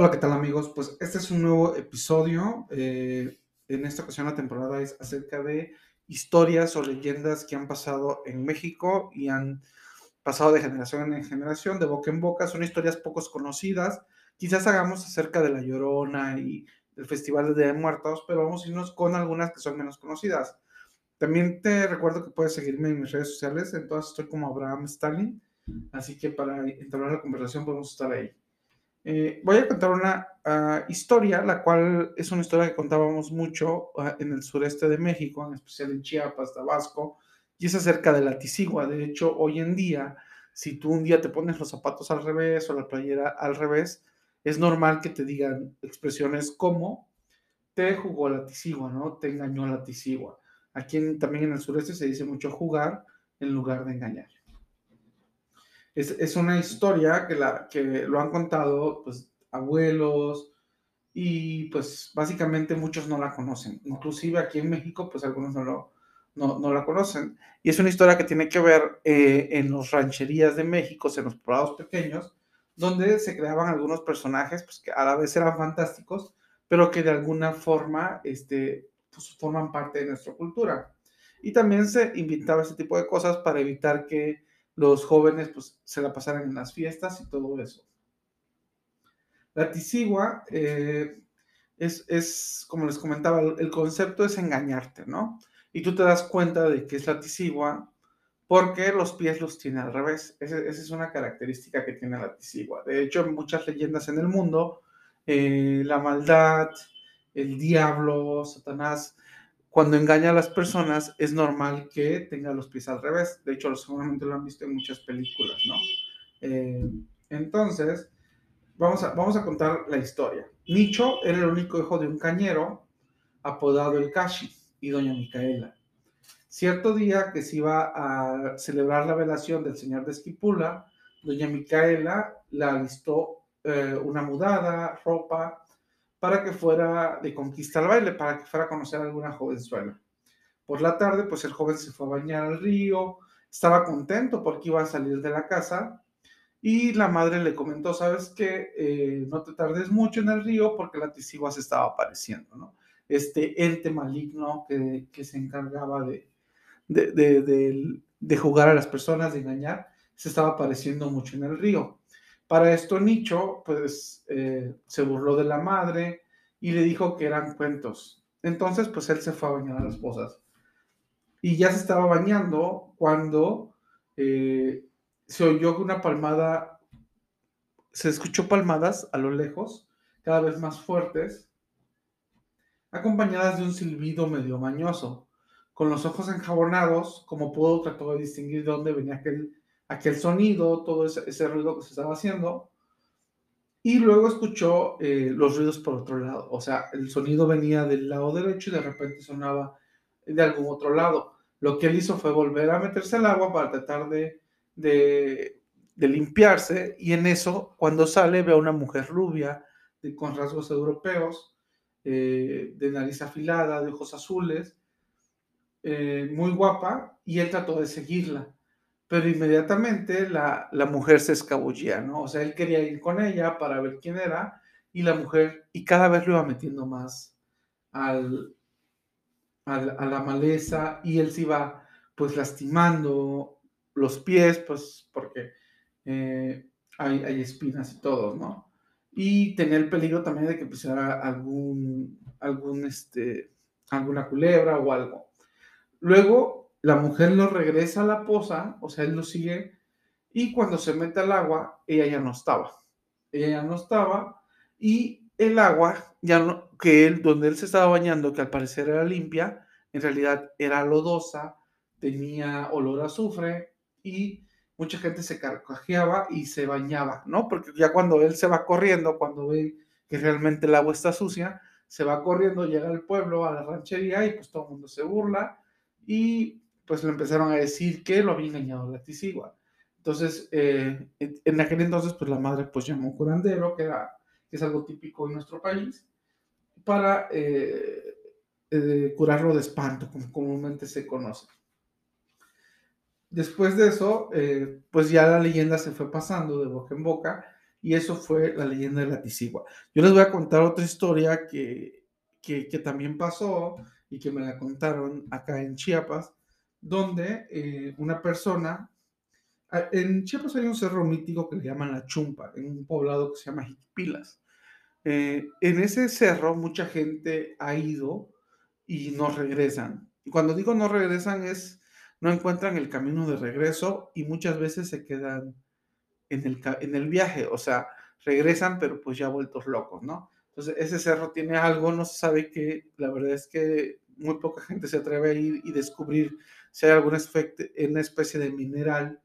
Hola, ¿qué tal amigos? Pues este es un nuevo episodio. eh, en esta ocasión la temporada es acerca de historias o leyendas que han pasado en México y han pasado de generación en generación, de boca en boca. Son historias pocos conocidas. Quizás hagamos acerca de La Llorona y del Festival de de Muertos, pero vamos a irnos con algunas que son menos conocidas. También te recuerdo que puedes seguirme en mis redes sociales. En todas estoy como Abraham Stalin. Así que para entablar la conversación podemos estar ahí. Eh, voy a contar una ah, historia, la cual es una historia que contábamos mucho ah, en el sureste de México, en especial en Chiapas, Tabasco, y es acerca de la tisigua. De hecho, hoy en día, si tú un día te pones los zapatos al revés o la playera al revés, es normal que te digan expresiones como te jugó la tisigua, ¿no? Te engañó la tisigua. Aquí también en el sureste se dice mucho jugar en lugar de engañar. Es, es una historia que, la, que lo han contado pues abuelos y pues básicamente muchos no la conocen. Inclusive aquí en México pues algunos no, lo, no, no la conocen. Y es una historia que tiene que ver eh, en las rancherías de México, en los poblados pequeños, donde se creaban algunos personajes pues, que a la vez eran fantásticos, pero que de alguna forma este, pues, forman parte de nuestra cultura. Y también se inventaba ese tipo de cosas para evitar que los jóvenes pues se la pasaran en las fiestas y todo eso. La tisigua eh, es, es, como les comentaba, el, concepto es engañarte, ¿no? Y tú te das cuenta de que es la tisigua porque los pies los tiene al revés. Esa, esa es una característica que tiene la tisigua. De hecho, en muchas leyendas en el mundo, eh, la maldad, el diablo, Satanás, cuando engaña a las personas, es normal que tenga los pies al revés. De hecho, seguramente lo han visto en muchas películas, ¿no? Eh, entonces, vamos a, vamos a contar la historia. Nicho era el único hijo de un cañero apodado el Kashi y doña Micaela. Cierto día que se iba a celebrar la velación del señor de Esquipula, doña Micaela le alistó eh, una mudada, ropa, para que fuera de conquista al baile, para que fuera a conocer a alguna jovenzuela. Por la tarde, pues el joven se fue a bañar al río, estaba contento porque iba a salir de la casa y la madre le comentó, sabes que eh, no te tardes mucho en el río porque la tisigua se estaba apareciendo, ¿no? Este ente maligno que, que se encargaba de, de, de, jugar a las personas, de engañar, se estaba apareciendo mucho en el río. Para esto Nicho, pues, eh, se burló de la madre y le dijo que eran cuentos. Entonces, pues, él se fue a bañar a las pozas. Y ya se estaba bañando cuando eh, se oyó una palmada, se escuchó palmadas a lo lejos, cada vez más fuertes, acompañadas de un silbido medio mañoso. Con los ojos enjabonados, como pudo, trató de distinguir de dónde venía aquel aquel sonido, todo ese, ese, ruido que se estaba haciendo, y luego escuchó eh, los ruidos por otro lado, o sea, el sonido venía del lado derecho y de repente sonaba de algún otro lado. Lo que él hizo fue volver a meterse al agua para tratar de, de, limpiarse, y en eso, cuando sale, ve a una mujer rubia, con rasgos europeos, eh, de nariz afilada, de ojos azules, eh, muy guapa, y él trató de seguirla pero inmediatamente la, la, mujer se escabullía, ¿no? O sea, él quería ir con ella para ver quién era y la mujer, y cada vez lo iba metiendo más al, al, a la maleza y él se iba pues lastimando los pies, pues porque eh, hay, hay, espinas y todo, ¿no? Y tenía el peligro también de que pisara algún, algún, este, alguna culebra o algo. Luego la mujer lo regresa a la poza, o sea, él lo sigue, y cuando se mete al agua, ella ya no estaba. Ella ya no estaba, y el agua, ya no, que él, donde él se estaba bañando, que al parecer era limpia, en realidad era lodosa, tenía olor a azufre, y mucha gente se carcajeaba y se bañaba, ¿no? Porque ya cuando él se va corriendo, cuando ve que realmente el agua está sucia, se va corriendo, llega al pueblo, a la ranchería, y pues todo el mundo se burla, y pues le empezaron a decir que lo había engañado la tisigua. Entonces, eh, en aquel entonces, pues la madre pues llamó a un curandero, que, era, que es algo típico en nuestro país, para eh, eh, curarlo de espanto, como comúnmente se conoce. Después de eso, pues ya la leyenda se fue pasando de boca en boca y eso fue la leyenda de la Tisigua. Yo les voy a contar otra historia que, que, también pasó y que me la contaron acá en Chiapas, donde eh, una persona, en Chiapas hay un cerro mítico que le llaman La Chumpa, en un poblado que se llama Jiquipilas. Eh, en ese cerro mucha gente ha ido y no regresan. Cuando digo no regresan es, no encuentran el camino de regreso y muchas veces se quedan en el, en el viaje, o sea, regresan pero pues ya vueltos locos, ¿no? Entonces ese cerro tiene algo, no se sabe qué, la verdad es que muy poca gente se atreve a ir y descubrir si hay alguna una especie de mineral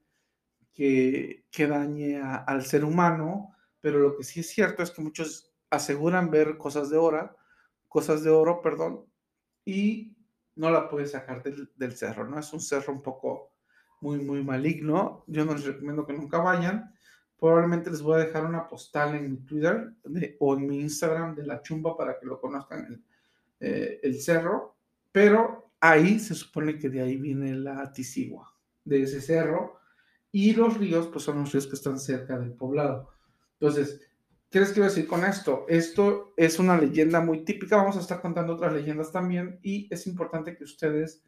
que, que dañe al ser humano, pero lo que sí es cierto es que muchos aseguran ver cosas de oro, cosas de oro, perdón, y no la puedes sacar del, del, cerro, ¿no? Es un cerro un poco muy, muy maligno. Yo no les recomiendo que nunca vayan. Probablemente les voy a dejar una postal en mi Twitter o en mi Instagram de la chumba para que lo conozcan el, eh, el cerro. Pero ahí se supone que de ahí viene la Tisigua, de ese cerro. Y los ríos, pues son los ríos que están cerca del poblado. Entonces, ¿Qué les quiero decir con esto? Esto es una leyenda muy típica, vamos a estar contando otras leyendas también y es importante que ustedes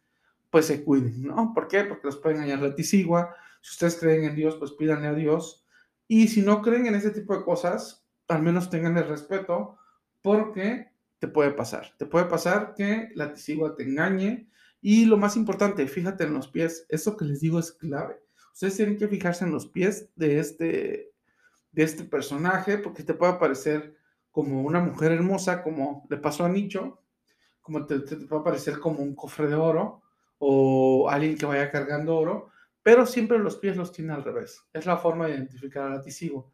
pues se cuiden, ¿no? ¿Por qué? Porque los pueden hallar la tisigua, si ustedes creen en Dios, pues pídanle a Dios y si no creen en ese tipo de cosas, al menos tengan el respeto porque te puede pasar, te puede pasar que la tisigua te engañe y lo más importante, fíjate en los pies, eso que les digo es clave. Ustedes tienen que fijarse en los pies de este de este personaje, porque te puede parecer como una mujer hermosa, como le pasó a Nicho, como te, puede parecer como un cofre de oro o alguien que vaya cargando oro, pero siempre los pies los tiene al revés. Es la forma de identificar al laticigo.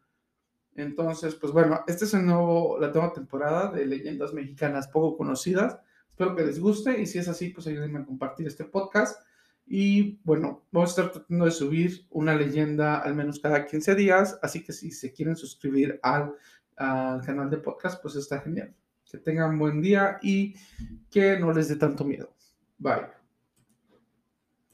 Entonces, pues bueno, esta es el nuevo, la nueva temporada de leyendas mexicanas poco conocidas. Espero que les guste y si es así, pues ayúdenme a compartir este podcast y bueno, vamos a estar tratando de subir una leyenda al menos cada 15 días, así que si se quieren suscribir al, al canal de podcast, pues está genial. Que tengan buen día y que no les dé tanto miedo. Bye.